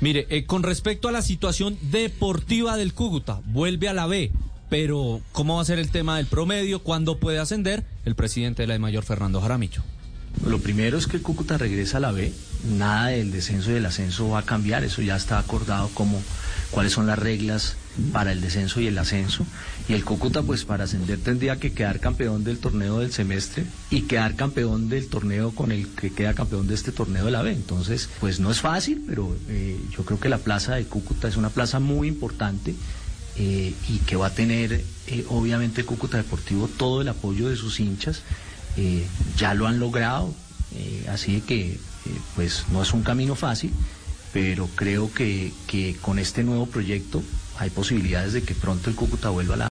Mire, eh, con respecto a la situación deportiva del Cúcuta, vuelve a la B, pero ¿cómo va a ser el tema del promedio? ¿Cuándo puede ascender? El presidente de la de Mayor, Fernando Jaramillo. Lo primero es que el Cúcuta regresa a la B, nada del descenso y del ascenso va a cambiar, eso ya está acordado como cuáles son las reglas para el descenso y el ascenso. Y el Cúcuta, pues para ascender tendría que quedar campeón del torneo del semestre y quedar campeón del torneo con el que queda campeón de este torneo de la B. Entonces, pues no es fácil, pero eh, yo creo que la plaza de Cúcuta es una plaza muy importante. Eh, y que va a tener eh, obviamente Cúcuta Deportivo todo el apoyo de sus hinchas ya lo han logrado, así que pues no es un camino fácil, pero creo que, que con este nuevo proyecto hay posibilidades de que pronto el Cúcuta vuelva a la